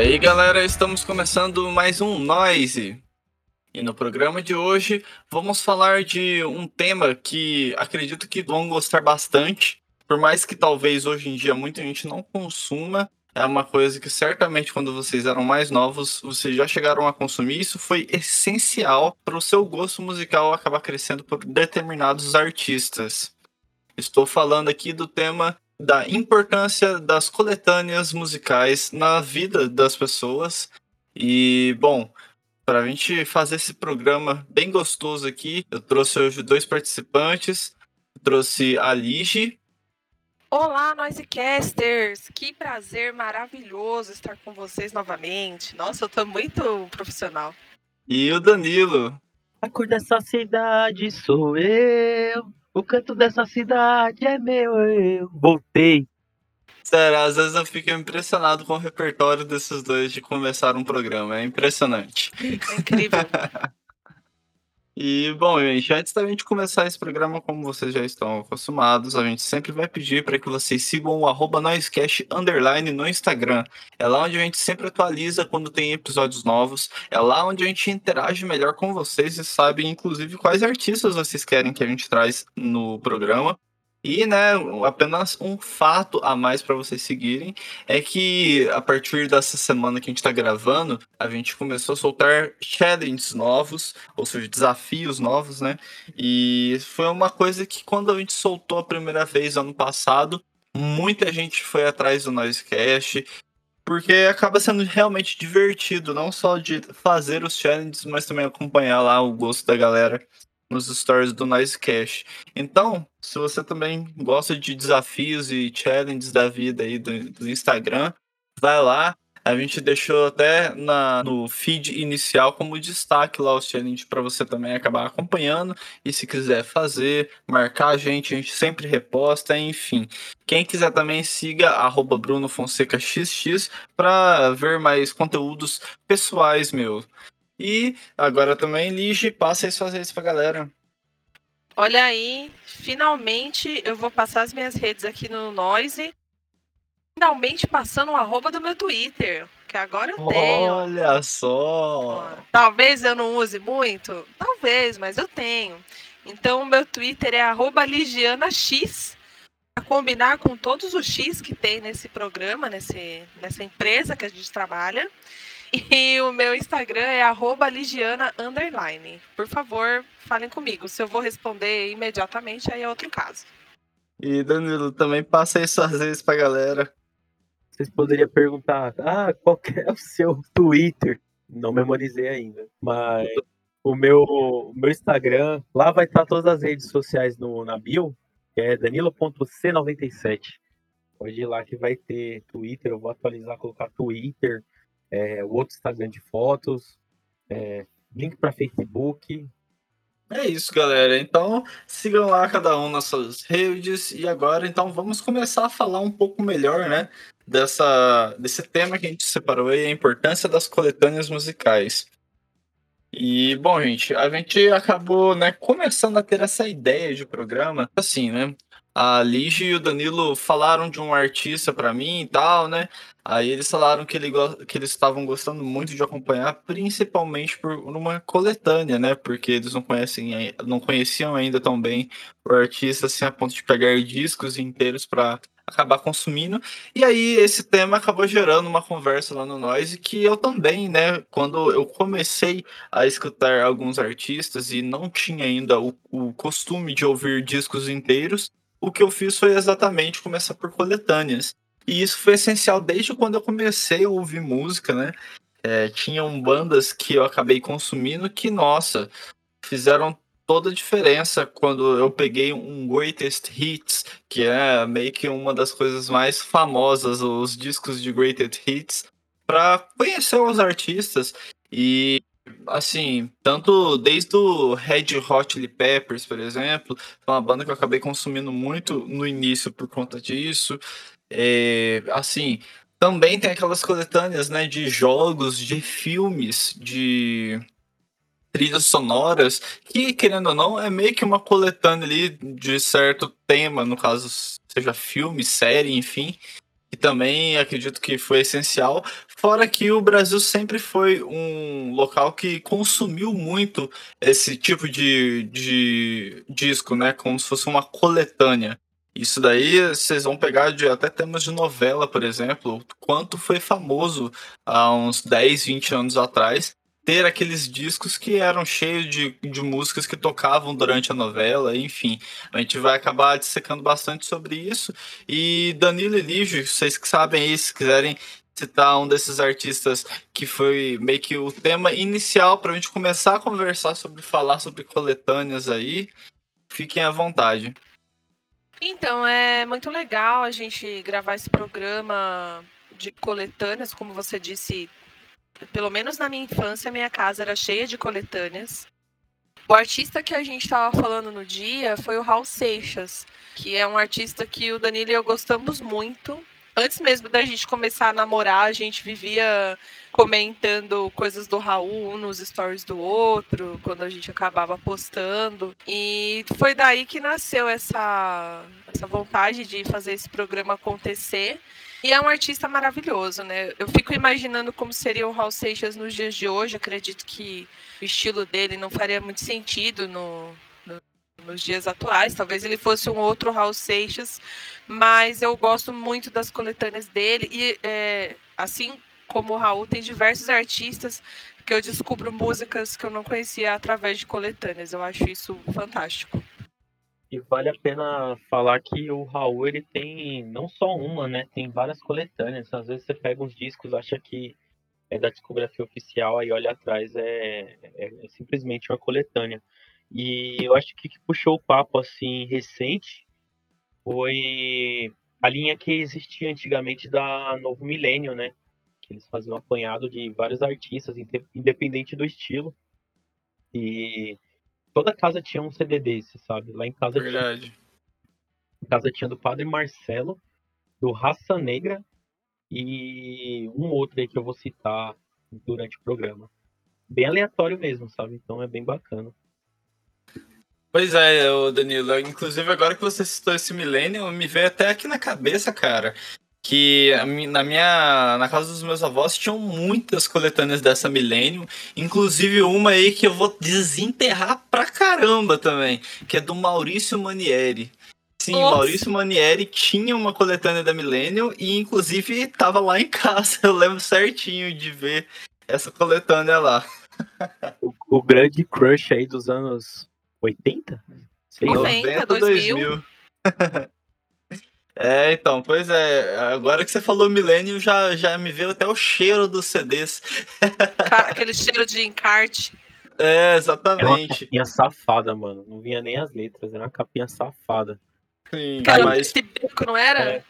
aí, galera, estamos começando mais um Noise. E no programa de hoje vamos falar de um tema que acredito que vão gostar bastante, por mais que talvez hoje em dia muita gente não consuma, é uma coisa que certamente quando vocês eram mais novos, vocês já chegaram a consumir. Isso foi essencial para o seu gosto musical acabar crescendo por determinados artistas. Estou falando aqui do tema da importância das coletâneas musicais na vida das pessoas. E, bom, para a gente fazer esse programa bem gostoso aqui, eu trouxe hoje dois participantes. trouxe a Lige. Olá, Noisecasters! Que prazer maravilhoso estar com vocês novamente. Nossa, eu tô muito profissional. E o Danilo. A cor dessa cidade sou eu. O canto dessa cidade é meu, eu. Voltei. Sério, às vezes eu fico impressionado com o repertório desses dois de começar um programa. É impressionante. É incrível. E, bom, gente, antes da gente começar esse programa, como vocês já estão acostumados, a gente sempre vai pedir para que vocês sigam o arroba Underline no Instagram. É lá onde a gente sempre atualiza quando tem episódios novos. É lá onde a gente interage melhor com vocês e sabe, inclusive, quais artistas vocês querem que a gente traz no programa. E, né, apenas um fato a mais para vocês seguirem é que a partir dessa semana que a gente está gravando, a gente começou a soltar challenges novos, ou seja, desafios novos, né? E foi uma coisa que quando a gente soltou a primeira vez ano passado, muita gente foi atrás do Noisecast, porque acaba sendo realmente divertido, não só de fazer os challenges, mas também acompanhar lá o gosto da galera nos stories do Nice Cash. Então, se você também gosta de desafios e challenges da vida aí do, do Instagram, vai lá. A gente deixou até na, no feed inicial como destaque lá os challenges para você também acabar acompanhando. E se quiser fazer, marcar a gente, a gente sempre reposta, enfim. Quem quiser também siga arroba Bruno Fonseca XX para ver mais conteúdos pessoais meus. E agora também, Lige, passa isso fazer isso pra galera. Olha aí, finalmente eu vou passar as minhas redes aqui no Noise. Finalmente passando o arroba do meu Twitter, que agora eu tenho. Olha só! Talvez eu não use muito, talvez, mas eu tenho. Então o meu Twitter é LigianaX, para combinar com todos os X que tem nesse programa, nesse, nessa empresa que a gente trabalha. E o meu Instagram é ligiana underline. Por favor, falem comigo. Se eu vou responder imediatamente, aí é outro caso. E Danilo, também passa isso às vezes pra galera. Vocês poderiam perguntar, ah, qual é o seu Twitter? Não memorizei ainda. Mas o meu, o meu Instagram, lá vai estar todas as redes sociais no, na bio, que é danilo.c97. Pode ir lá que vai ter Twitter, eu vou atualizar, colocar Twitter, é, o outro Instagram de fotos, é, link para Facebook. É isso, galera. Então, sigam lá cada um nas suas redes. E agora, então, vamos começar a falar um pouco melhor, né? Dessa, desse tema que a gente separou aí, a importância das coletâneas musicais. E, bom, gente, a gente acabou, né, começando a ter essa ideia de programa, assim, né? A Lige e o Danilo falaram de um artista para mim e tal, né? Aí eles falaram que, ele, que eles estavam gostando muito de acompanhar, principalmente por uma coletânea, né? Porque eles não conhecem, não conheciam ainda tão bem o artista assim a ponto de pegar discos inteiros para acabar consumindo. E aí esse tema acabou gerando uma conversa lá no Noise que eu também, né, quando eu comecei a escutar alguns artistas e não tinha ainda o, o costume de ouvir discos inteiros, o que eu fiz foi exatamente começar por coletâneas. E isso foi essencial desde quando eu comecei a ouvir música, né? É, tinham bandas que eu acabei consumindo que, nossa, fizeram toda a diferença quando eu peguei um Greatest Hits, que é meio que uma das coisas mais famosas, os discos de Greatest Hits, para conhecer os artistas. E assim, tanto desde o Red Hot Chili Peppers, por exemplo, foi uma banda que eu acabei consumindo muito no início por conta disso. É, assim, também tem aquelas coletâneas, né, de jogos, de filmes, de trilhas sonoras, que, querendo ou não, é meio que uma coletânea ali de certo tema, no caso, seja filme, série, enfim. Que também acredito que foi essencial. Fora que o Brasil sempre foi um local que consumiu muito esse tipo de, de disco, né? Como se fosse uma coletânea. Isso daí vocês vão pegar de até temas de novela, por exemplo, quanto foi famoso há uns 10, 20 anos atrás ter aqueles discos que eram cheios de, de músicas que tocavam durante a novela, enfim. A gente vai acabar dissecando bastante sobre isso. E Danilo e Lígio, vocês que sabem aí, se quiserem citar um desses artistas que foi meio que o tema inicial para a gente começar a conversar sobre falar sobre coletâneas aí, fiquem à vontade. Então, é muito legal a gente gravar esse programa de coletâneas, como você disse, pelo menos na minha infância, minha casa era cheia de coletâneas. O artista que a gente estava falando no dia foi o Raul Seixas, que é um artista que o Danilo e eu gostamos muito. Antes mesmo da gente começar a namorar, a gente vivia comentando coisas do Raul nos stories do outro, quando a gente acabava postando. E foi daí que nasceu essa, essa vontade de fazer esse programa acontecer. E é um artista maravilhoso, né? Eu fico imaginando como seria o Raul Seixas nos dias de hoje. Acredito que o estilo dele não faria muito sentido no, no, nos dias atuais. Talvez ele fosse um outro Raul Seixas, mas eu gosto muito das coletâneas dele. E é, assim como o Raul, tem diversos artistas que eu descubro músicas que eu não conhecia através de coletâneas. Eu acho isso fantástico. E vale a pena falar que o Raul ele tem não só uma, né? Tem várias coletâneas. Às vezes você pega uns discos, acha que é da discografia oficial, aí olha atrás é, é, é simplesmente uma coletânea. E eu acho que, que puxou o papo assim recente foi a linha que existia antigamente da Novo Milênio, né? Que eles faziam um apanhado de vários artistas, independente do estilo. E toda casa tinha um CD desse, sabe? Lá em casa Verdade. tinha. Em casa tinha do Padre Marcelo, do Raça Negra e um outro aí que eu vou citar durante o programa. Bem aleatório mesmo, sabe? Então é bem bacana. Pois é, Danilo. Inclusive, agora que você citou esse Millennium, me veio até aqui na cabeça, cara, que na minha na casa dos meus avós tinham muitas coletâneas dessa Millennium, inclusive uma aí que eu vou desenterrar pra caramba também, que é do Maurício Manieri. Sim, Nossa. Maurício Manieri tinha uma coletânea da Millennium e inclusive tava lá em casa. Eu lembro certinho de ver essa coletânea lá. o, o grande crush aí dos anos 80? Sei 90, 2000. 2000. É, então, pois é. Agora que você falou milênio, já, já me veio até o cheiro dos CDs. Aquele cheiro de encarte. É, exatamente. Era uma capinha safada, mano. Não vinha nem as letras, era uma capinha safada. Sim, cara, mas... esse beco, não era? É.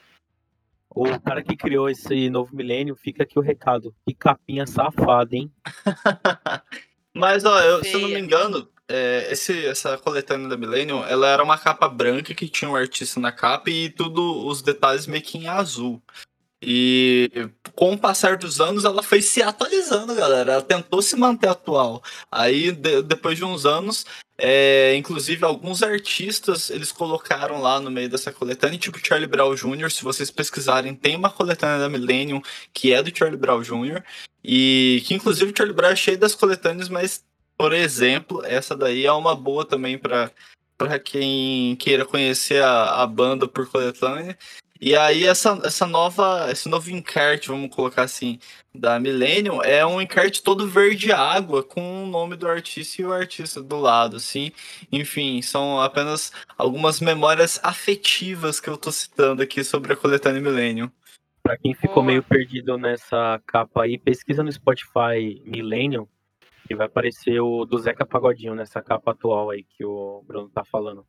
O cara que criou esse novo milênio, fica aqui o recado. Que capinha safada, hein? mas, ó, eu, se eu não me engano, é, esse, essa coletânea da Millennium, ela era uma capa branca que tinha um artista na capa e tudo os detalhes meio que em azul. E com o passar dos anos, ela foi se atualizando, galera. Ela tentou se manter atual. Aí, de, depois de uns anos, é, inclusive alguns artistas eles colocaram lá no meio dessa coletânea, tipo Charlie Brown Jr. Se vocês pesquisarem, tem uma coletânea da Millennium que é do Charlie Brown Jr. E que inclusive o Charlie Brown é cheio das coletâneas, mas por exemplo, essa daí é uma boa também para para quem queira conhecer a, a banda por coletânea. E aí essa, essa nova, esse novo encarte, vamos colocar assim, da Millennium, é um encarte todo verde água com o nome do artista e o artista do lado, assim. Enfim, são apenas algumas memórias afetivas que eu tô citando aqui sobre a coletânea Millennium. Para quem ficou meio perdido nessa capa aí, pesquisa no Spotify Millennium e vai aparecer o do Zeca Pagodinho nessa capa atual aí que o Bruno tá falando.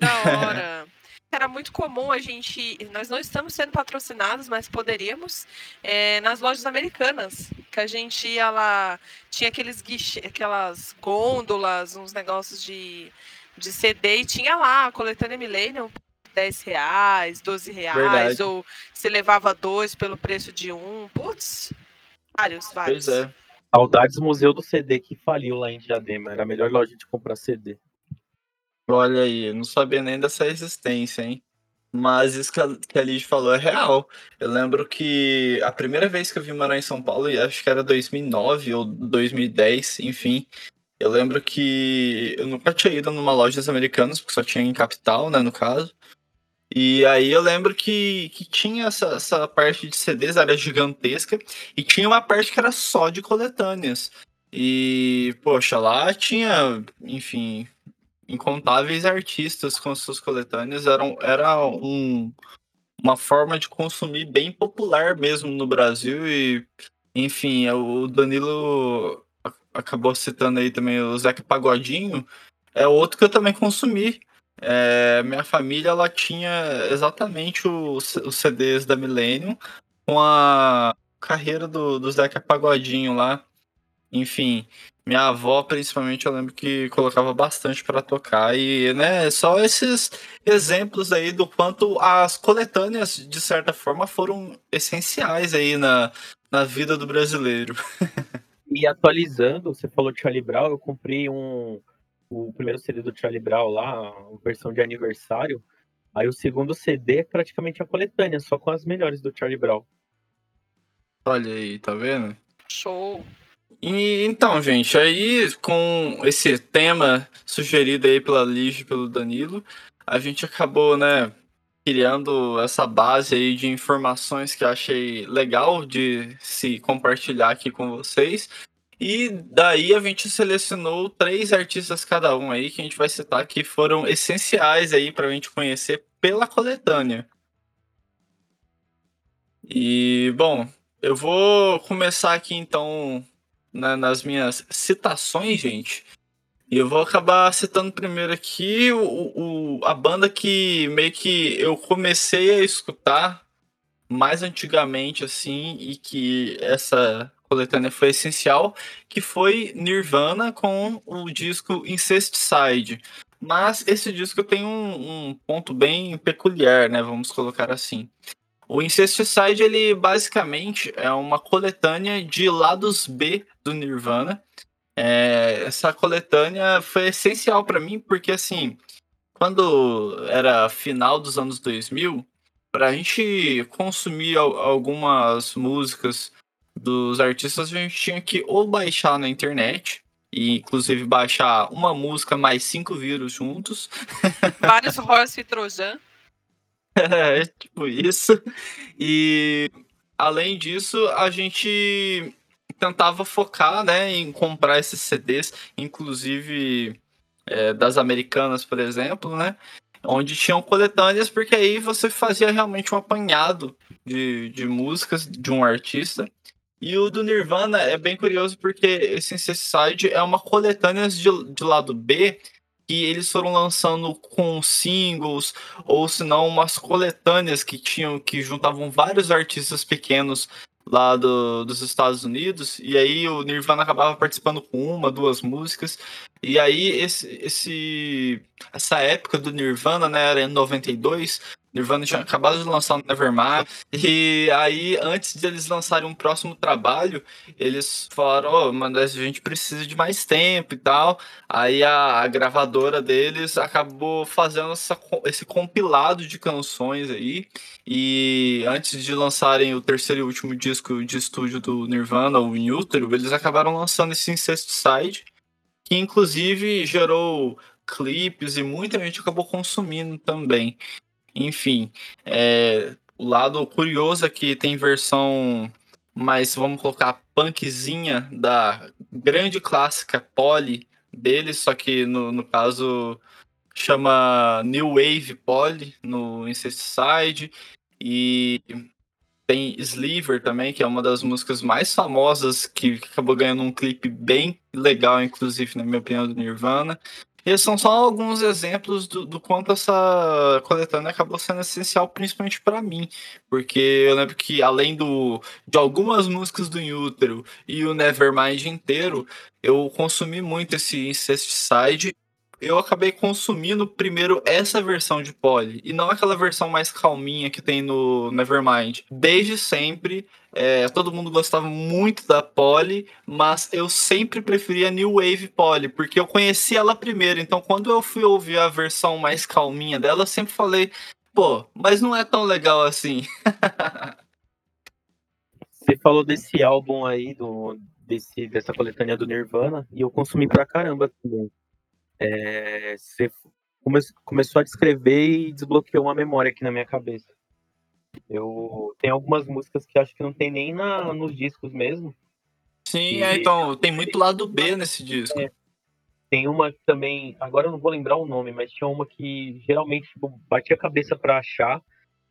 Da hora. Era muito comum a gente. Nós não estamos sendo patrocinados, mas poderíamos. É, nas lojas americanas. Que a gente ia lá. Tinha aqueles guiche, aquelas gôndolas, uns negócios de, de CD, e tinha lá a coletânea Millennium 10 reais, 12 reais, Verdade. ou se levava dois pelo preço de um. Putz, vários, vários. Pois é. Saudades Museu do CD que faliu lá em Diadema. Era a melhor loja de comprar CD. Olha aí, não sabia nem dessa existência, hein? Mas isso que a, a Liz falou é real. Eu lembro que a primeira vez que eu vim morar em São Paulo, acho que era 2009 ou 2010, enfim. Eu lembro que eu nunca tinha ido numa loja americanas, porque só tinha em capital, né, no caso. E aí eu lembro que, que tinha essa, essa parte de CDs, era gigantesca, e tinha uma parte que era só de coletâneas. E, poxa, lá tinha, enfim, incontáveis artistas com suas coletâneas. Era, era um, uma forma de consumir bem popular mesmo no Brasil. E, enfim, o Danilo acabou citando aí também o Zeca Pagodinho. É outro que eu também consumi. É, minha família ela tinha exatamente os, os CDs da Millennium com a carreira do, do Zeca Pagodinho lá. Enfim, minha avó, principalmente, eu lembro que colocava bastante para tocar. E, né, só esses exemplos aí do quanto as coletâneas, de certa forma, foram essenciais aí na, na vida do brasileiro. E atualizando, você falou de Charlie Brown, eu comprei um o primeiro CD do Charlie Brown lá, a versão de aniversário. Aí o segundo CD é praticamente a coletânea, só com as melhores do Charlie Brown. Olha aí, tá vendo? Show. E, então, gente, aí com esse tema sugerido aí pela Lige e pelo Danilo, a gente acabou, né, criando essa base aí de informações que eu achei legal de se compartilhar aqui com vocês. E daí a gente selecionou três artistas cada um aí que a gente vai citar que foram essenciais aí para a gente conhecer pela coletânea. E bom, eu vou começar aqui então na, nas minhas citações, gente. E eu vou acabar citando primeiro aqui o, o, a banda que meio que eu comecei a escutar mais antigamente, assim, e que essa coletânea foi essencial, que foi Nirvana com o disco Incesticide. Mas esse disco tem um, um ponto bem peculiar, né? Vamos colocar assim. O Incesticide, ele basicamente é uma coletânea de lados B do Nirvana. É, essa coletânea foi essencial para mim, porque assim, quando era final dos anos 2000, para a gente consumir algumas músicas dos artistas, a gente tinha que ou baixar na internet, e inclusive baixar uma música mais cinco vírus juntos. Vários Horse e Trojan. É, tipo isso. E além disso, a gente tentava focar né, em comprar esses CDs, inclusive é, das americanas, por exemplo, né? Onde tinham coletâneas, porque aí você fazia realmente um apanhado de, de músicas de um artista. E o do Nirvana é bem curioso porque esse Incesticide é uma coletânea de, de lado B que eles foram lançando com singles ou se não umas coletâneas que tinham que juntavam vários artistas pequenos lá do, dos Estados Unidos. E aí o Nirvana acabava participando com uma, duas músicas. E aí esse, esse essa época do Nirvana, né, era em 92, Nirvana tinha acabado de lançar o Nevermind. E aí, antes de eles lançarem um próximo trabalho, eles falaram: Ó, oh, mas a gente precisa de mais tempo e tal. Aí a, a gravadora deles acabou fazendo essa, esse compilado de canções aí. E antes de lançarem o terceiro e último disco de estúdio do Nirvana, o In Utero, eles acabaram lançando esse Incesticide, que inclusive gerou clipes e muita gente acabou consumindo também. Enfim, é, o lado curioso é que tem versão mais, vamos colocar, punkzinha da grande clássica Polly dele, só que no, no caso chama New Wave Polly no Incesticide. E tem Sliver também, que é uma das músicas mais famosas, que acabou ganhando um clipe bem legal, inclusive, na minha opinião, do Nirvana. Esses são só alguns exemplos do, do quanto essa coletânea acabou sendo essencial, principalmente para mim, porque eu lembro que além do, de algumas músicas do Inútero e o Nevermind inteiro, eu consumi muito esse Incesticide eu acabei consumindo primeiro essa versão de Poly e não aquela versão mais calminha que tem no Nevermind. Desde sempre, é, todo mundo gostava muito da Poly, mas eu sempre preferia New Wave Poly, porque eu conheci ela primeiro. Então, quando eu fui ouvir a versão mais calminha dela, eu sempre falei: pô, mas não é tão legal assim. Você falou desse álbum aí, do, desse, dessa coletânea do Nirvana, e eu consumi pra caramba também. É, você come, começou a descrever e desbloqueou uma memória aqui na minha cabeça. Eu tenho algumas músicas que acho que não tem nem na, nos discos mesmo. Sim, é, então, tem muito lado B nesse disco. É, tem uma também, agora eu não vou lembrar o nome, mas tinha uma que geralmente tipo, batia a cabeça para achar.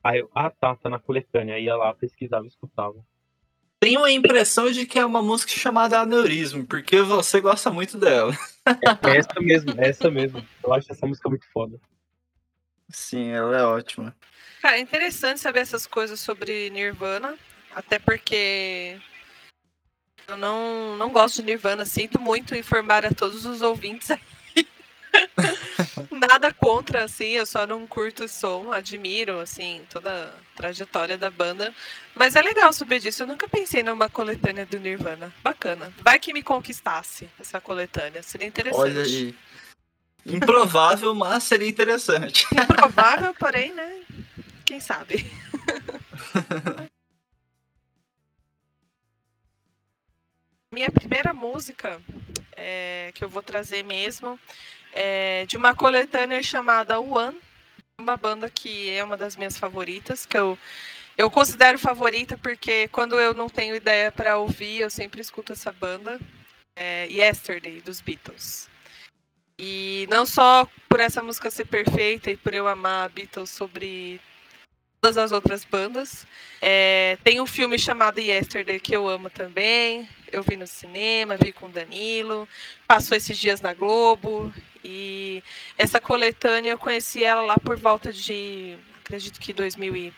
Aí eu, ah tá, tá na coletânea. Ia lá, pesquisava e escutava. Tenho a impressão de que é uma música chamada Aneurismo, porque você gosta muito dela. É essa mesmo, é essa mesmo. Eu acho essa música muito foda. Sim, ela é ótima. Cara, é interessante saber essas coisas sobre Nirvana, até porque eu não, não gosto de Nirvana, sinto muito informar a todos os ouvintes aí. Nada contra, assim, eu só não curto o som, admiro, assim, toda a trajetória da banda. Mas é legal saber disso, eu nunca pensei numa coletânea do Nirvana. Bacana. Vai que me conquistasse essa coletânea, seria interessante. Olha aí. Improvável, mas seria interessante. Improvável, porém, né? Quem sabe? Minha primeira música é, que eu vou trazer mesmo é de uma coletânea chamada One, uma banda que é uma das minhas favoritas, que eu, eu considero favorita porque quando eu não tenho ideia para ouvir, eu sempre escuto essa banda. É Yesterday, dos Beatles. E não só por essa música ser perfeita e por eu amar Beatles sobre todas as outras bandas. É, tem um filme chamado Yesterday que eu amo também. Eu vi no cinema, vi com o Danilo. Passou esses dias na Globo. E essa coletânea eu conheci ela lá por volta de, acredito que 2000 e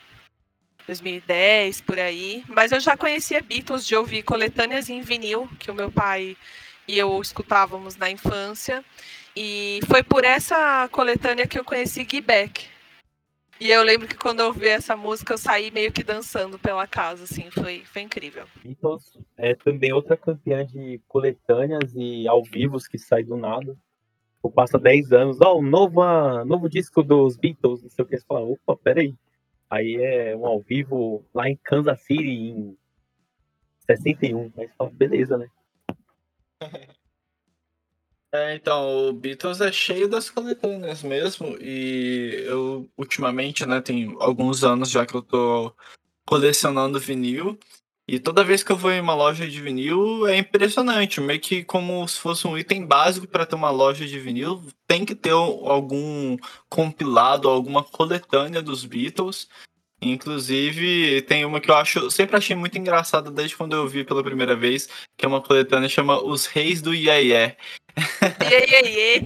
2010, por aí. Mas eu já conhecia Beatles de ouvir coletâneas em vinil, que o meu pai e eu escutávamos na infância. E foi por essa coletânea que eu conheci Guy Beck, e eu lembro que quando eu ouvi essa música, eu saí meio que dançando pela casa, assim, foi, foi incrível. Beatles é também outra campeã de coletâneas e ao vivos que sai do nada. Ou passa 10 anos, ó, oh, novo, novo disco dos Beatles, não sei o que, você fala, opa, peraí. Aí é um ao vivo lá em Kansas City em 61. Aí você fala, beleza, né? É, então, o Beatles é cheio das coletâneas mesmo, e eu, ultimamente, né, tem alguns anos já que eu tô colecionando vinil, e toda vez que eu vou em uma loja de vinil é impressionante, meio que como se fosse um item básico para ter uma loja de vinil, tem que ter algum compilado, alguma coletânea dos Beatles. Inclusive, tem uma que eu acho, sempre achei muito engraçada desde quando eu vi pela primeira vez, que é uma coletânea chama Os Reis do Iê Iê. Iê Iê.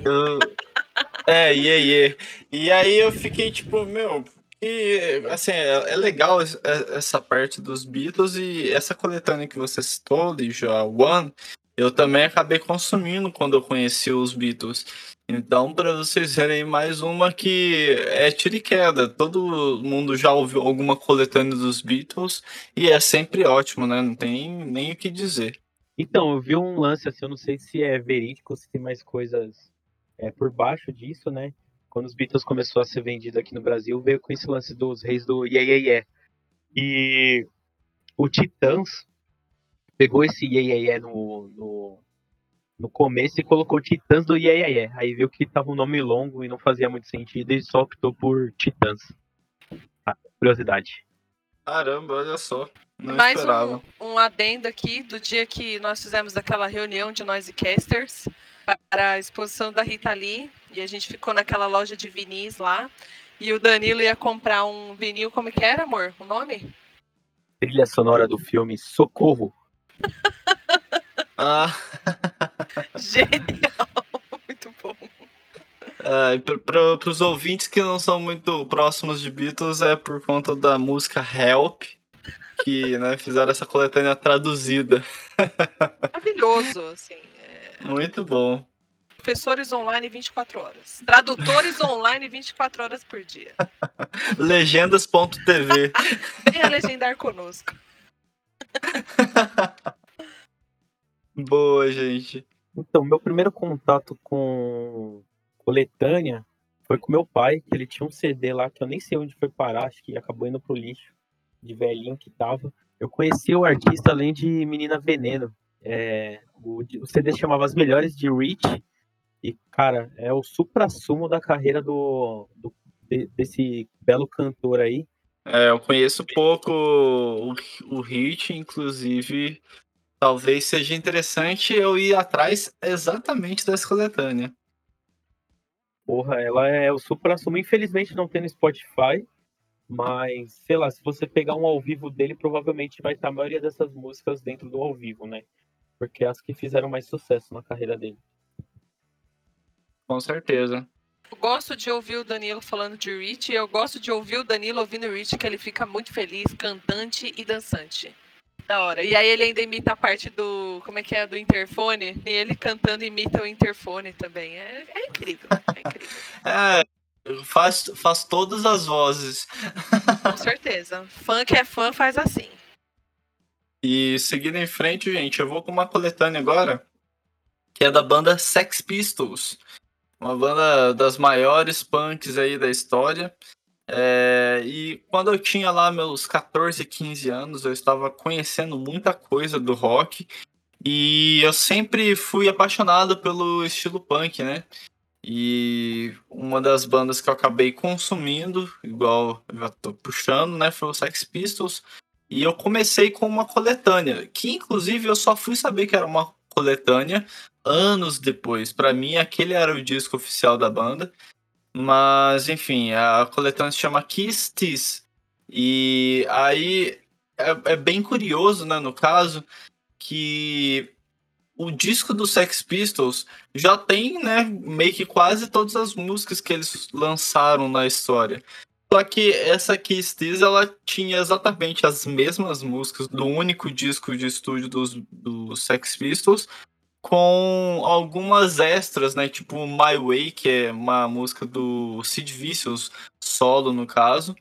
É, Iê Iê. E aí eu fiquei tipo, meu, e assim, é, é legal essa parte dos Beatles e essa coletânea que você citou, já One, eu também acabei consumindo quando eu conheci os Beatles. Então, para vocês verem mais uma que é tiro e queda. Todo mundo já ouviu alguma coletânea dos Beatles e é sempre ótimo, né? Não tem nem o que dizer. Então, eu vi um lance assim, eu não sei se é verídico, se tem mais coisas é, por baixo disso, né? Quando os Beatles começou a ser vendido aqui no Brasil, veio com esse lance dos reis do Yeah Yeah Yeah. E o Titãs pegou esse Yeah Yeah Yeah no, no no começo e colocou Titãs do Yeah, yeah, yeah. Aí viu que tava um nome longo e não fazia muito sentido e só optou por Titãs. Ah, curiosidade. Caramba, olha só. Não Mais esperava. Um, um adendo aqui do dia que nós fizemos aquela reunião de nós e casters para a exposição da Rita Lee e a gente ficou naquela loja de vinis lá e o Danilo ia comprar um vinil, como que era, amor? O nome? Trilha sonora do filme Socorro. ah. Genial, muito bom. Para os ouvintes que não são muito próximos de Beatles, é por conta da música Help, que né, fizeram essa coletânea traduzida. Maravilhoso, assim. É... Muito bom. Professores online 24 horas. Tradutores online 24 horas por dia. Legendas.tv. Venha legendar conosco. Boa, gente. Então, meu primeiro contato com coletânea foi com meu pai, que ele tinha um CD lá que eu nem sei onde foi parar, acho que acabou indo pro lixo, de velhinho que tava. Eu conheci o artista além de Menina Veneno. É, o, o CD chamava As Melhores de Rich. E, cara, é o supra-sumo da carreira do, do desse belo cantor aí. É, eu conheço pouco o, o Hit, inclusive, talvez seja interessante eu ir atrás exatamente dessa coletânea. Porra, ela é o supra-sumo. Infelizmente não tem no Spotify, mas, sei lá, se você pegar um ao vivo dele, provavelmente vai estar a maioria dessas músicas dentro do ao vivo, né? Porque é as que fizeram mais sucesso na carreira dele. Com certeza. Eu gosto de ouvir o Danilo falando de Rich, e eu gosto de ouvir o Danilo ouvindo o Rich, que ele fica muito feliz, cantante e dançante. Da hora. E aí ele ainda imita a parte do. Como é que é? Do interfone. E ele cantando imita o interfone também. É, é incrível. É incrível. é, faz, faz todas as vozes. Com certeza. Fã que é fã faz assim. E seguindo em frente, gente, eu vou com uma coletânea agora, que é da banda Sex Pistols. Uma banda das maiores punks aí da história. É, e quando eu tinha lá meus 14, 15 anos, eu estava conhecendo muita coisa do rock. E eu sempre fui apaixonado pelo estilo punk, né? E uma das bandas que eu acabei consumindo, igual eu já tô puxando, né, foi o Sex Pistols. E eu comecei com uma coletânea, que inclusive eu só fui saber que era uma coletânea anos depois. Para mim, aquele era o disco oficial da banda. Mas, enfim, a coletânea se chama Kiss Tease. E aí é, é, bem curioso, né, no caso, que o disco do Sex Pistols já tem, né, meio que quase todas as músicas que eles lançaram na história. Só que essa Kiss Tease, ela tinha exatamente as mesmas músicas do único disco de estúdio dos, do Sex Pistols, com algumas extras, né? Tipo My Way, que é uma música do Sid Vicious, solo no caso.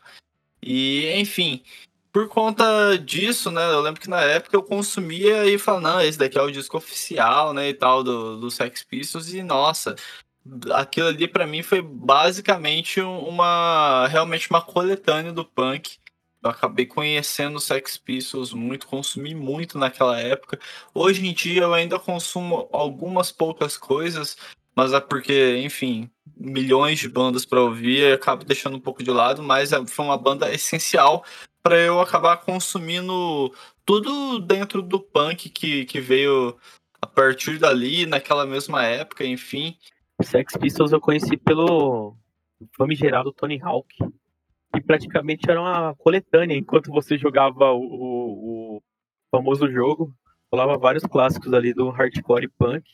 E, enfim, por conta disso, né? Eu lembro que na época eu consumia e falava, não, esse daqui é o disco oficial, né? E tal, do, do Sex Pistols. E, nossa, aquilo ali para mim foi basicamente uma. realmente uma coletânea do punk. Eu acabei conhecendo o Sex Pistols muito, consumi muito naquela época. Hoje em dia eu ainda consumo algumas poucas coisas, mas é porque, enfim, milhões de bandas para ouvir, eu acabo deixando um pouco de lado, mas é, foi uma banda essencial para eu acabar consumindo tudo dentro do punk que, que veio a partir dali, naquela mesma época, enfim. Sex Pistols eu conheci pelo famigerado Tony Hawk que praticamente era uma coletânea. Enquanto você jogava o, o, o famoso jogo, rolava vários clássicos ali do hardcore e punk.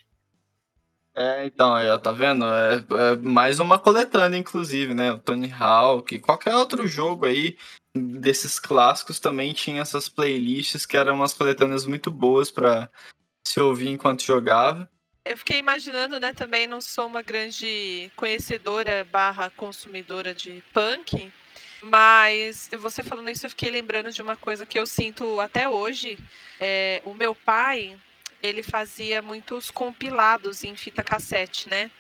É, então, aí, tá vendo? É, é, mais uma coletânea, inclusive, né? O Tony Hawk, qualquer outro jogo aí desses clássicos também tinha essas playlists que eram umas coletâneas muito boas para se ouvir enquanto jogava. Eu fiquei imaginando, né, também não sou uma grande conhecedora barra consumidora de punk, mas você falando isso, eu fiquei lembrando de uma coisa que eu sinto até hoje. É, o meu pai, ele fazia muitos compilados em fita cassete, né?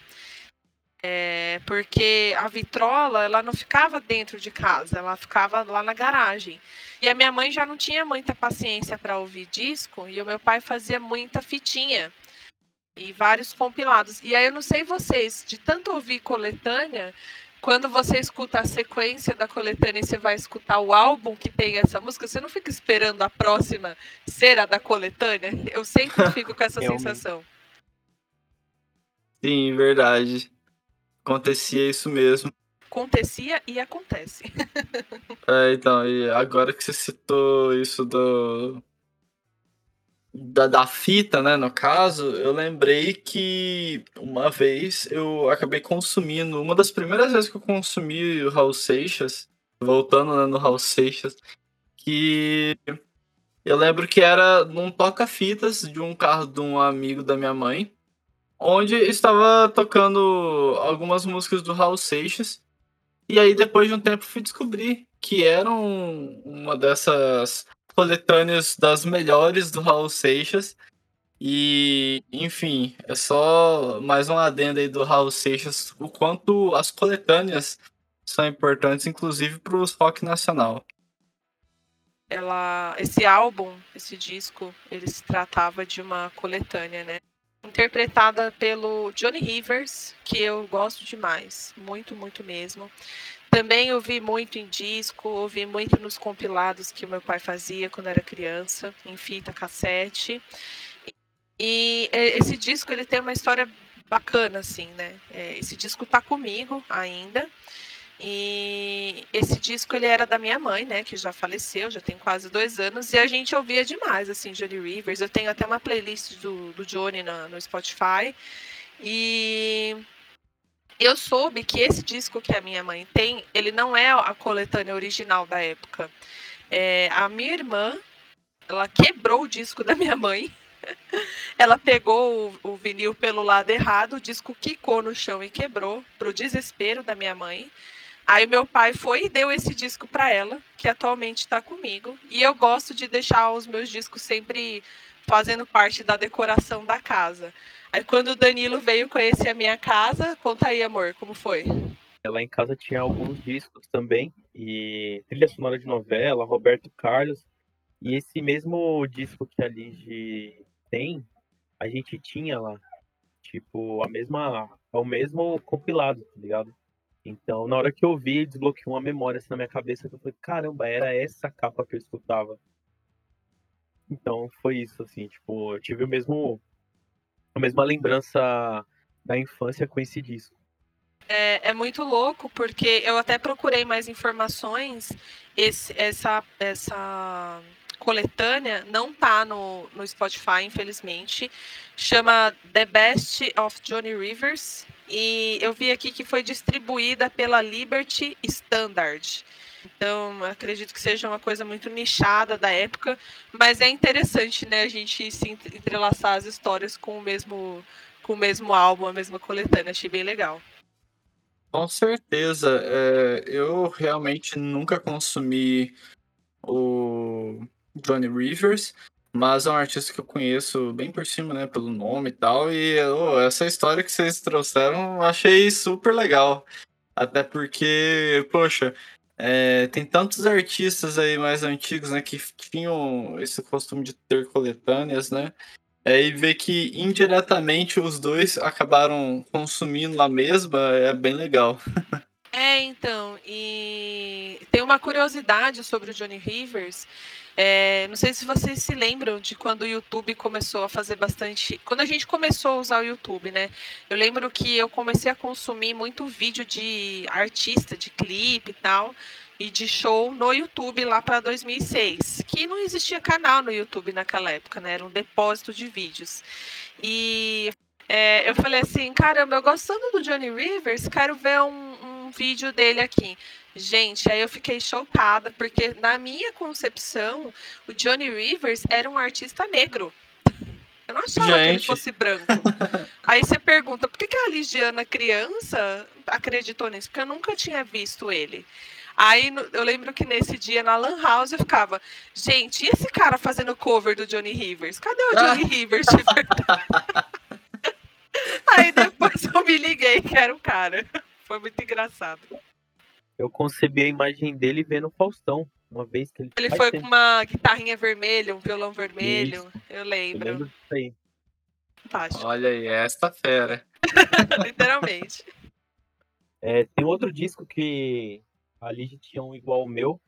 É, porque a vitrola, ela não ficava dentro de casa, ela ficava lá na garagem. E a minha mãe já não tinha muita paciência para ouvir disco, e o meu pai fazia muita fitinha e vários compilados. E aí eu não sei vocês, de tanto ouvir coletânea, quando você escuta a sequência da coletânea e você vai escutar o álbum que tem essa música, você não fica esperando a próxima ser a da coletânea? Eu sempre fico com essa sensação. Sim, verdade. Acontecia isso mesmo. Acontecia e acontece. é, então, e agora que você citou isso do, da, da fita, né, no caso, eu lembrei que uma vez eu acabei consumindo, uma das primeiras vezes que eu consumi o Raul Seixas, voltando né, no Raul Seixas, que eu lembro que era num toca-fitas de um carro de um amigo da minha mãe, onde estava tocando algumas músicas do Raul Seixas, e aí depois de um tempo fui descobrir que eram uma dessas coletâneas das melhores do Raul Seixas. E, enfim, é só mais um adendo aí do Raul Seixas, o quanto as coletâneas são importantes, inclusive para os rock nacional. Ela, esse álbum, esse disco, ele se tratava de uma coletânea, né? Interpretada pelo Johnny Rivers, que eu gosto demais, muito, muito mesmo. Também ouvi muito em disco, ouvi muito nos compilados que meu pai fazia quando era criança, em fita cassete. E esse disco ele tem uma história bacana, assim, né? É, esse disco tá comigo ainda. E esse disco ele era da minha mãe, né? Que já faleceu, já tem quase dois anos, e a gente ouvia demais, assim, Johnny Rivers. Eu tenho até uma playlist do, do Johnny na, no Spotify. E eu soube que esse disco que a minha mãe tem, ele não é a coletânea original da época. É, a minha irmã, ela quebrou o disco da minha mãe ela pegou o, o, vinil pelo lado errado, o disco quicou no chão e quebrou, pro desespero da minha mãe. Aí meu pai foi e deu esse disco para ela, que atualmente está comigo. E eu gosto de deixar os meus discos sempre fazendo parte da decoração da casa. Aí quando o Danilo veio conhecer a minha casa, conta aí, amor, como foi? Lá em casa tinha alguns discos também, e trilha sonora de novela, Roberto Carlos. E esse mesmo disco que a Lige tem, a gente tinha lá. Tipo, a mesma. É o mesmo compilado, tá ligado? Então, na hora que eu vi, desbloqueou uma memória assim, na minha cabeça que eu falei, caramba, era essa capa que eu escutava. Então, foi isso, assim, tipo, eu tive o mesmo. A mesma lembrança da infância com esse disco. É, é, muito louco, porque eu até procurei mais informações. Esse, essa, essa coletânea não tá no, no Spotify, infelizmente. Chama The Best of Johnny Rivers. E eu vi aqui que foi distribuída pela Liberty Standard. Então, acredito que seja uma coisa muito nichada da época, mas é interessante, né, a gente se entrelaçar as histórias com o mesmo com o mesmo álbum, a mesma coletânea, achei bem legal. Com certeza, é, eu realmente nunca consumi o Johnny Rivers, mas é um artista que eu conheço bem por cima, né, pelo nome e tal, e oh, essa história que vocês trouxeram eu achei super legal. Até porque, poxa, é, tem tantos artistas aí mais antigos, né, que tinham esse costume de ter coletâneas, né, é, e ver que indiretamente os dois acabaram consumindo a mesma é bem legal. É, então, e tem uma curiosidade sobre o Johnny Rivers, é, não sei se vocês se lembram de quando o YouTube começou a fazer bastante. Quando a gente começou a usar o YouTube, né? Eu lembro que eu comecei a consumir muito vídeo de artista, de clipe e tal, e de show no YouTube lá para 2006. Que não existia canal no YouTube naquela época, né? Era um depósito de vídeos. E é, eu falei assim: caramba, eu gostando do Johnny Rivers, quero ver um, um vídeo dele aqui. Gente, aí eu fiquei chocada, porque na minha concepção, o Johnny Rivers era um artista negro. Eu não achava Gente. que ele fosse branco. aí você pergunta, por que, que a Ligiana, criança, acreditou nisso? Porque eu nunca tinha visto ele. Aí eu lembro que nesse dia na Lan House eu ficava, gente, e esse cara fazendo cover do Johnny Rivers? Cadê o Johnny Rivers de verdade? Aí depois eu me liguei que era o cara. Foi muito engraçado eu concebi a imagem dele vendo o Faustão, uma vez que ele. Ele foi tempo. com uma guitarrinha vermelha, um violão vermelho, Isso. eu lembro. Eu lembro disso aí. Fantástico. Olha aí, esta fera. Literalmente. É, tem outro disco que a Ligia tinha um igual ao meu,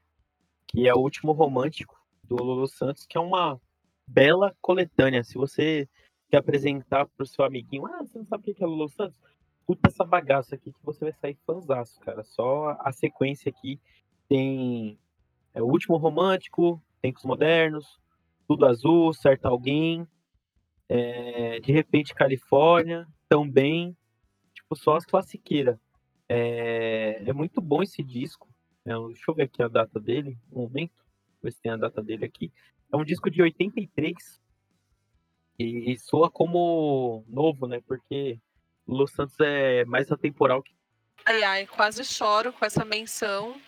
que é o Último Romântico, do Lulu Santos, que é uma bela coletânea. Se você quer apresentar para o seu amiguinho, ah, você não sabe o que é Lulu Santos? Escuta essa bagaça aqui que você vai sair fãzaço, cara. Só a sequência aqui tem é, o último romântico, tempos modernos, tudo azul, certo alguém, é, de repente Califórnia, também, tipo só as classiqueiras. É, é muito bom esse disco. É, deixa eu ver aqui a data dele, um momento, ver se tem a data dele aqui. É um disco de 83 e, e soa como novo, né? Porque Lu Santos é mais atemporal que. Ai, ai, quase choro com essa menção.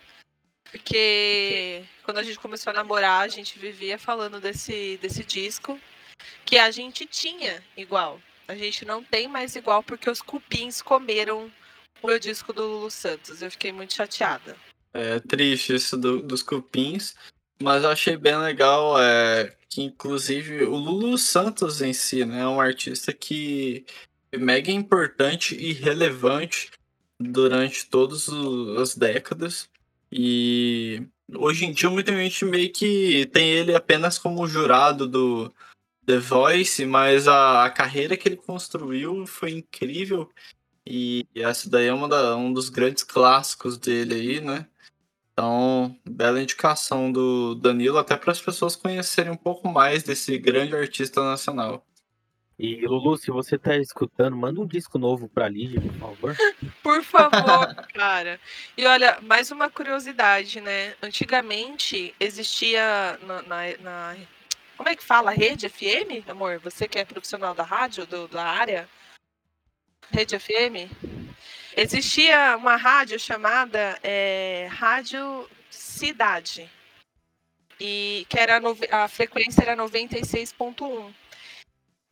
Porque quando a gente começou a namorar, a gente vivia falando desse, desse disco. que a gente tinha igual. A gente não tem mais igual porque os cupins comeram o meu disco do Lulu Santos. Eu fiquei muito chateada. É triste isso do, dos cupins, mas eu achei bem legal é, que, inclusive, o Lulu Santos em si, né, é um artista que mega importante e relevante durante todas as décadas. E hoje em dia muita gente meio que tem ele apenas como jurado do The Voice, mas a, a carreira que ele construiu foi incrível. E essa daí é uma da, um dos grandes clássicos dele aí, né? Então, bela indicação do Danilo, até para as pessoas conhecerem um pouco mais desse grande artista nacional. E Lulu, se você tá escutando, manda um disco novo pra Lígia, por favor. Por favor, cara. E olha, mais uma curiosidade, né? Antigamente existia na, na, na, como é que fala? Rede FM, amor? Você que é profissional da rádio, do, da área? Rede FM? Existia uma rádio chamada é, Rádio Cidade. E que era a frequência era 96.1.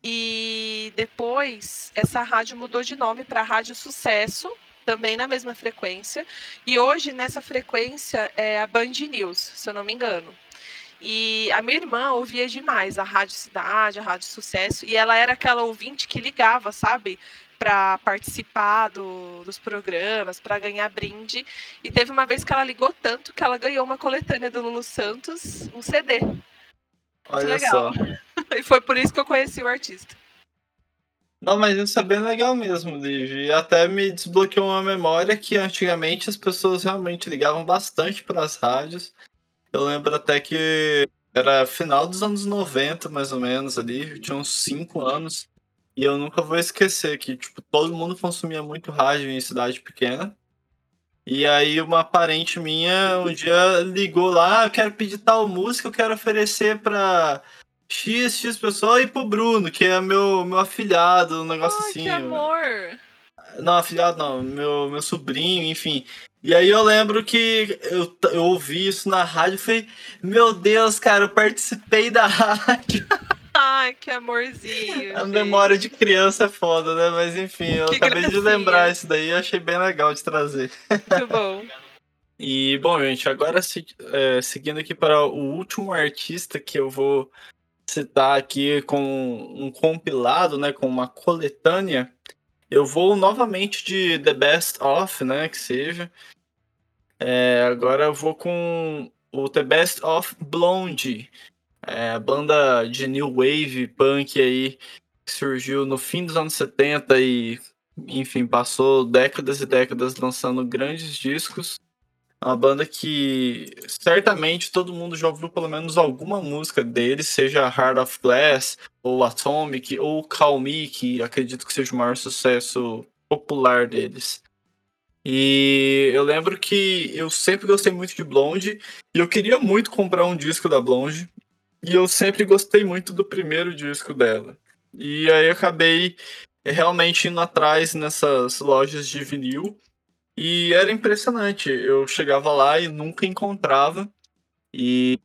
E depois essa rádio mudou de nome para Rádio Sucesso, também na mesma frequência. E hoje nessa frequência é a Band News, se eu não me engano. E a minha irmã ouvia demais a Rádio Cidade, a Rádio Sucesso, e ela era aquela ouvinte que ligava, sabe? Para participar do, dos programas, para ganhar brinde. E teve uma vez que ela ligou tanto que ela ganhou uma coletânea do Lulu Santos, um CD. Olha legal. só. e foi por isso que eu conheci o artista. Não, mas isso é bem legal mesmo, Liv. E até me desbloqueou uma memória que antigamente as pessoas realmente ligavam bastante para as rádios. Eu lembro até que era final dos anos 90, mais ou menos, ali. Eu tinha uns 5 anos. E eu nunca vou esquecer que, tipo, todo mundo consumia muito rádio em cidade pequena. E aí uma parente minha um dia ligou lá, ah, eu quero pedir tal música, eu quero oferecer pra X, X pessoa e pro Bruno, que é meu, meu afilhado, um negócio Ai, assim. Que amor! Não, afilhado não, meu, meu sobrinho, enfim. E aí eu lembro que eu, eu ouvi isso na rádio e falei, meu Deus, cara, eu participei da rádio. Ai, que amorzinho. A memória de criança é foda, né? Mas enfim, eu que acabei gracinha. de lembrar isso daí e achei bem legal de trazer. Muito bom. E, bom, gente, agora é, seguindo aqui para o último artista que eu vou citar aqui com um compilado, né, com uma coletânea, eu vou novamente de The Best Of, né, que seja. É, agora eu vou com o The Best of Blonde, é, a banda de new wave punk aí que surgiu no fim dos anos 70 e, enfim, passou décadas e décadas lançando grandes discos. Uma banda que certamente todo mundo já ouviu pelo menos alguma música deles, seja Heart of Glass, ou Atomic, ou Call Me, que acredito que seja o maior sucesso popular deles. E eu lembro que eu sempre gostei muito de Blonde, e eu queria muito comprar um disco da Blonde, e eu sempre gostei muito do primeiro disco dela. E aí acabei realmente indo atrás nessas lojas de vinil e era impressionante. Eu chegava lá e nunca encontrava. E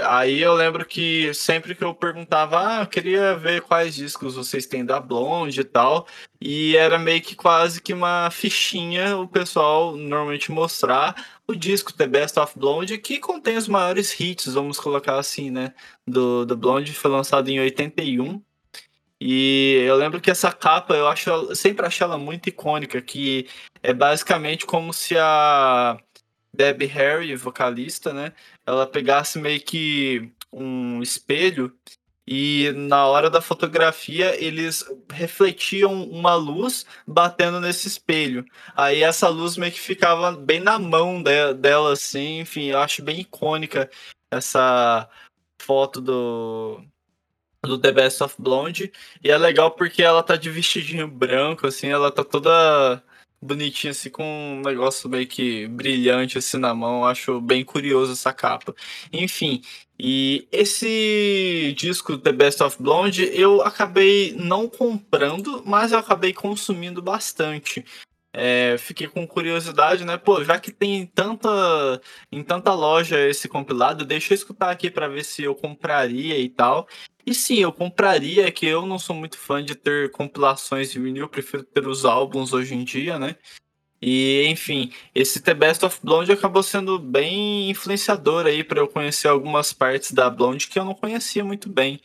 aí eu lembro que sempre que eu perguntava, ah, eu queria ver quais discos vocês têm da Blonde e tal. E era meio que quase que uma fichinha o pessoal normalmente mostrar o disco The Best of Blonde, que contém os maiores hits, vamos colocar assim, né? Do, do Blonde, foi lançado em 81. E eu lembro que essa capa, eu acho, sempre achei ela muito icônica, que é basicamente como se a Debbie Harry, vocalista, né, ela pegasse meio que um espelho e na hora da fotografia eles refletiam uma luz batendo nesse espelho. Aí essa luz meio que ficava bem na mão de, dela, assim, enfim, eu acho bem icônica essa foto do, do The Best of Blonde. E é legal porque ela tá de vestidinho branco, assim, ela tá toda bonitinha, assim, com um negócio meio que brilhante, assim, na mão. Acho bem curioso essa capa. Enfim, e esse disco, The Best of Blonde, eu acabei não comprando, mas eu acabei consumindo bastante. É, fiquei com curiosidade, né? Pô, já que tem tanta em tanta loja esse compilado, deixa eu escutar aqui para ver se eu compraria e tal. E sim, eu compraria, que eu não sou muito fã de ter compilações de vinil, prefiro ter os álbuns hoje em dia, né? E, enfim, esse The Best of Blonde acabou sendo bem influenciador aí para eu conhecer algumas partes da Blonde que eu não conhecia muito bem.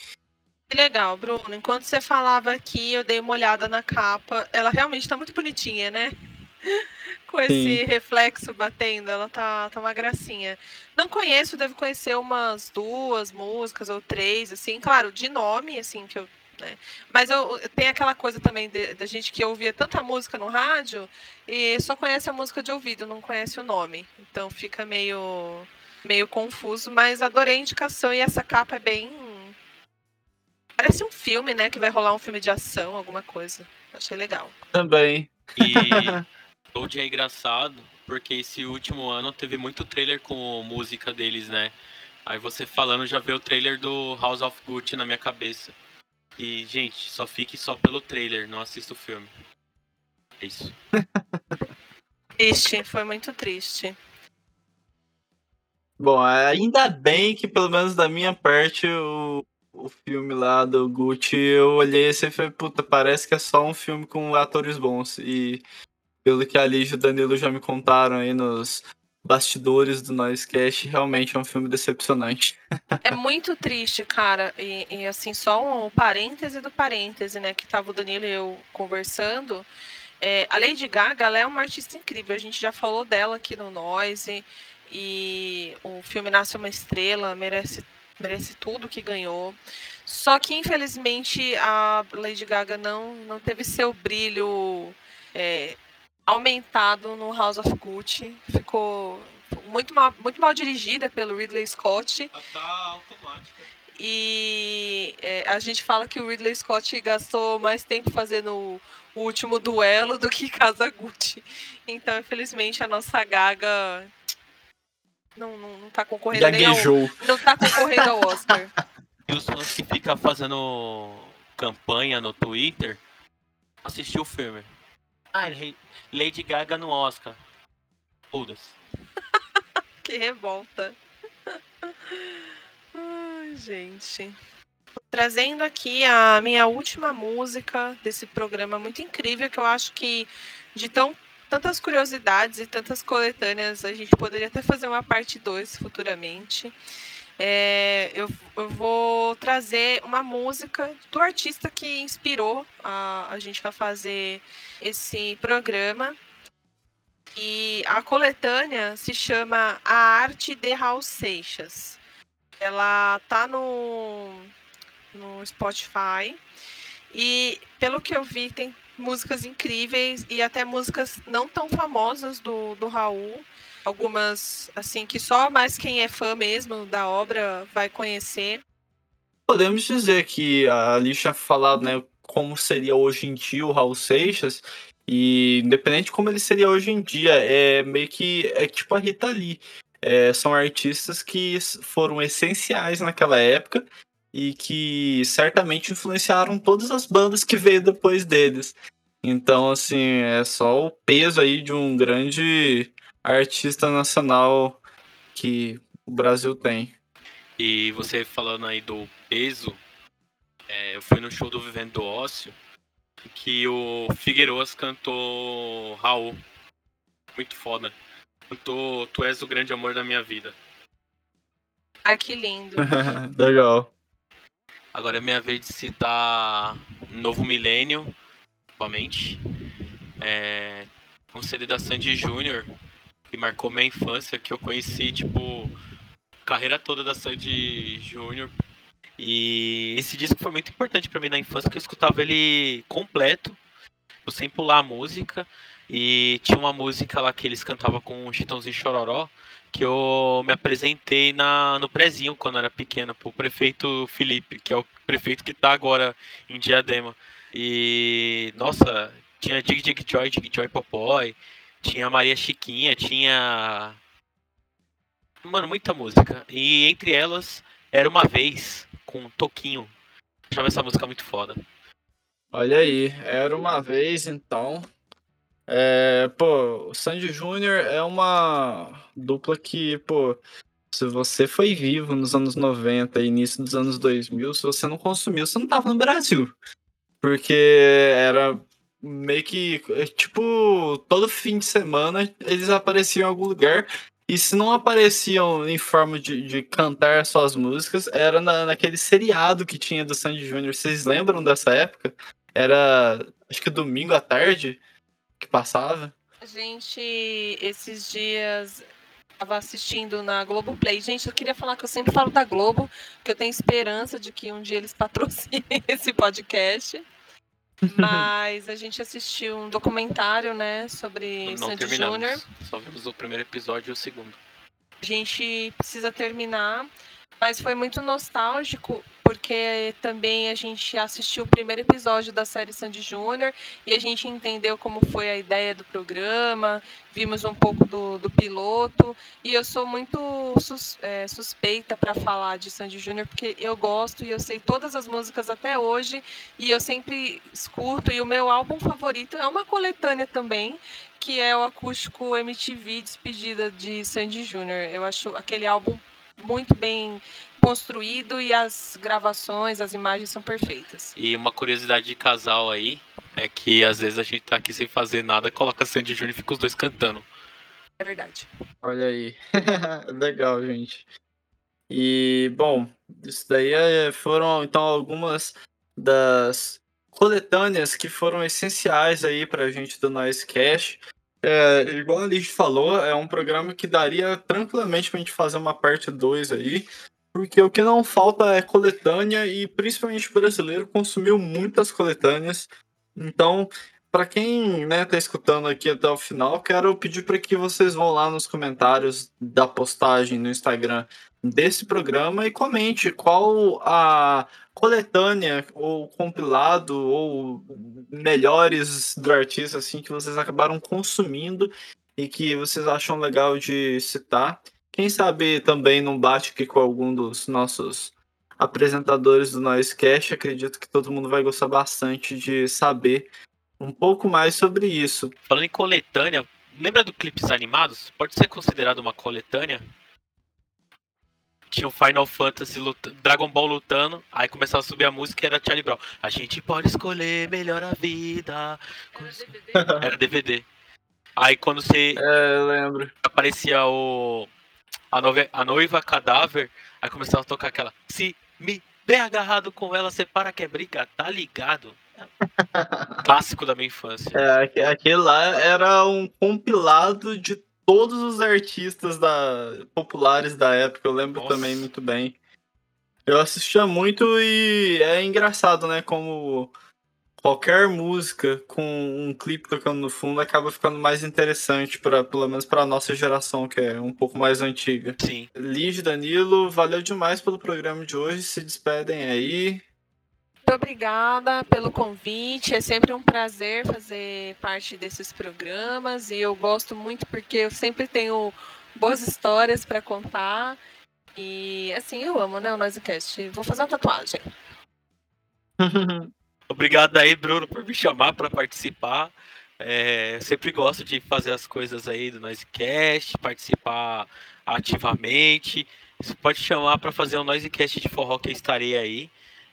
Que legal, Bruno. Enquanto você falava aqui, eu dei uma olhada na capa. Ela realmente está muito bonitinha, né? Com esse Sim. reflexo batendo, ela tá, tá uma gracinha. Não conheço, devo conhecer umas duas músicas ou três, assim, claro, de nome, assim, que eu. Né? Mas eu, tem aquela coisa também da gente que ouvia tanta música no rádio e só conhece a música de ouvido, não conhece o nome. Então fica meio, meio confuso, mas adorei a indicação e essa capa é bem. Parece um filme, né? Que vai rolar um filme de ação, alguma coisa. Achei legal. Também. E Load é engraçado, porque esse último ano teve muito trailer com música deles, né? Aí você falando já vê o trailer do House of Gucci na minha cabeça. E, gente, só fique só pelo trailer, não assista o filme. É isso. triste, foi muito triste. Bom, ainda bem que pelo menos da minha parte o, o filme lá do Gucci, eu olhei assim e falei, puta, parece que é só um filme com atores bons. E pelo que a Ligia e o Danilo já me contaram aí nos bastidores do Noisecast, realmente é um filme decepcionante. É muito triste, cara. E, e, assim, só um parêntese do parêntese, né? Que tava o Danilo e eu conversando. É, a Lady Gaga, ela é uma artista incrível. A gente já falou dela aqui no Noise. E o filme Nasce uma Estrela merece, merece tudo que ganhou. Só que, infelizmente, a Lady Gaga não, não teve seu brilho é, aumentado no House of Gucci. Ficou muito mal, muito mal dirigida pelo Ridley Scott. Tá automática. E é, a gente fala que o Ridley Scott gastou mais tempo fazendo o, último duelo do que Casa Gucci. Então, infelizmente, a nossa Gaga não, não, não tá concorrendo Gaguejou. nem ao, Não tá concorrendo ao Oscar. E os fãs que ficam fazendo campanha no Twitter assistiu o filme. Ah, Lady Gaga no Oscar. Foda-se. que revolta. Ai, gente. Trazendo aqui a minha última música desse programa muito incrível, que eu acho que de tão tantas curiosidades e tantas coletâneas, a gente poderia até fazer uma parte 2 futuramente. É, eu, eu, vou trazer uma música do artista que inspirou a, a gente a fazer esse programa. E a coletânea se chama A Arte de Raul Seixas. Ela tá no, no Spotify. E pelo que eu vi, tem músicas incríveis e até músicas não tão famosas do, do Raul algumas assim que só mais quem é fã mesmo da obra vai conhecer. Podemos dizer que a Lixa falado, né, como seria hoje em dia o Raul Seixas e independente de como ele seria hoje em dia, é meio que é tipo a Rita Lee. É, são artistas que foram essenciais naquela época e que certamente influenciaram todas as bandas que veio depois deles. Então, assim, é só o peso aí de um grande artista nacional que o Brasil tem. E você falando aí do peso, é, eu fui no show do Vivendo do Ócio que o Figueiroas cantou Raul. Muito foda. Cantou Tu és o grande amor da minha vida. Ah, que lindo. Legal. Agora é minha vez de citar Novo Milênio, novamente. É, um CD da Sandy Júnior, que marcou minha infância, que eu conheci, tipo, carreira toda da Sandy Júnior. E esse disco foi muito importante para mim na infância, porque eu escutava ele completo, sem pular a música. E tinha uma música lá que eles cantavam com o Chitãozinho Chororó, que eu me apresentei na, no prezinho quando era pequeno, pro prefeito Felipe, que é o prefeito que tá agora em Diadema. E, nossa, tinha Dig Dig Joy, Dig Joy Popoy, tinha Maria Chiquinha, tinha. Mano, muita música. E entre elas, Era Uma Vez, com Toquinho. Achava essa música muito foda. Olha aí, Era Uma Vez, então. É, pô, o Sandy Júnior é uma dupla que, pô, se você foi vivo nos anos 90 e início dos anos 2000, se você não consumiu, você não tava no Brasil. Porque era meio que, tipo, todo fim de semana eles apareciam em algum lugar. E se não apareciam em forma de, de cantar suas músicas, era na, naquele seriado que tinha do Sandy Júnior. Vocês lembram dessa época? Era, acho que domingo à tarde que passava. A gente, esses dias, estava assistindo na Globoplay. Gente, eu queria falar que eu sempre falo da Globo, que eu tenho esperança de que um dia eles patrocinem esse podcast. Mas a gente assistiu um documentário, né, sobre Não Sandy. Júnior. Só vimos o primeiro episódio e o segundo. A gente precisa terminar, mas foi muito nostálgico porque também a gente assistiu o primeiro episódio da série Sandy Júnior e a gente entendeu como foi a ideia do programa, vimos um pouco do, do piloto e eu sou muito sus, é, suspeita para falar de Sandy Júnior porque eu gosto e eu sei todas as músicas até hoje e eu sempre escuto e o meu álbum favorito é uma coletânea também que é o acústico MTV Despedida de Sandy Júnior. Eu acho aquele álbum muito bem construído e as gravações, as imagens são perfeitas. E uma curiosidade de casal aí é que às vezes a gente tá aqui sem fazer nada, coloca Sandy Júnior e fica os dois cantando. É verdade. Olha aí. Legal, gente. E, bom, isso daí é- foram então algumas das coletâneas que foram essenciais aí pra gente do Noise Cash. É, igual a Liz falou, é um programa que daria tranquilamente pra gente fazer uma parte 2 aí, porque o que não falta é coletânea e principalmente o brasileiro consumiu muitas coletâneas. Então, Pra quem né, tá escutando aqui até o final, quero pedir para que vocês vão lá nos comentários da postagem no Instagram desse programa e comente qual a coletânea ou compilado ou melhores do artista assim que vocês acabaram consumindo e que vocês acham legal de citar. Quem sabe também não bate aqui com algum dos nossos apresentadores do Noisecast. Acredito que todo mundo vai gostar bastante de saber um pouco mais sobre isso. Falando em coletânea, lembra do clipes animados? Pode ser considerado uma coletânea? Tinha o Final Fantasy, luta- Dragon Ball lutando, aí começava a subir a música e era Charlie Brown. A gente pode escolher melhor a vida. Era DVD. Aí quando você É, eu lembro. aparecia o a, nove- a noiva cadáver, aí começava a tocar aquela se me bem agarrado com ela, você para que é briga, tá ligado? Clássico da minha infância. É, aque- aquele lá era um compilado de todos os artistas da, populares da época, eu lembro Nossa. também muito bem. Eu assistia muito e é engraçado, né? Como qualquer música com um clipe tocando no fundo acaba ficando mais interessante, pra, pelo menos para nossa geração, que é um pouco mais antiga. Sim. Liz, Danilo, valeu demais pelo programa de hoje. Se despedem aí. Muito obrigada pelo convite. É sempre um prazer fazer parte desses programas e eu gosto muito porque eu sempre tenho boas histórias para contar. E assim, eu amo, né, o Noisecast. Vou fazer uma tatuagem. Obrigado aí, Bruno, por me chamar para participar. É, eu sempre gosto de fazer as coisas aí do Noisecast, participar ativamente. Você pode chamar para fazer um Noisecast de forró que eu estarei aí.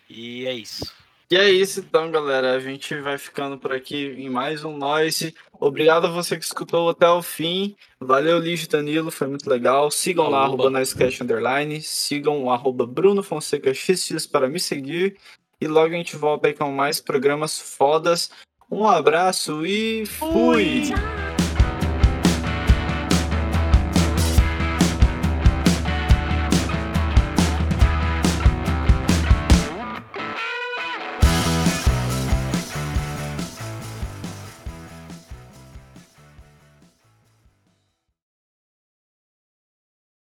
E é isso. E é isso então, galera. A gente vai ficando por aqui em mais um Noise. Obrigado a você que escutou até o fim. Valeu, Lígio Danilo, foi muito legal. Sigam lá, Oba. arroba Noisecast Underline. Sigam o arroba Bruno Fonseca XX para me seguir. E logo a gente volta aí com mais programas fodas. Um abraço e fui! Tchau!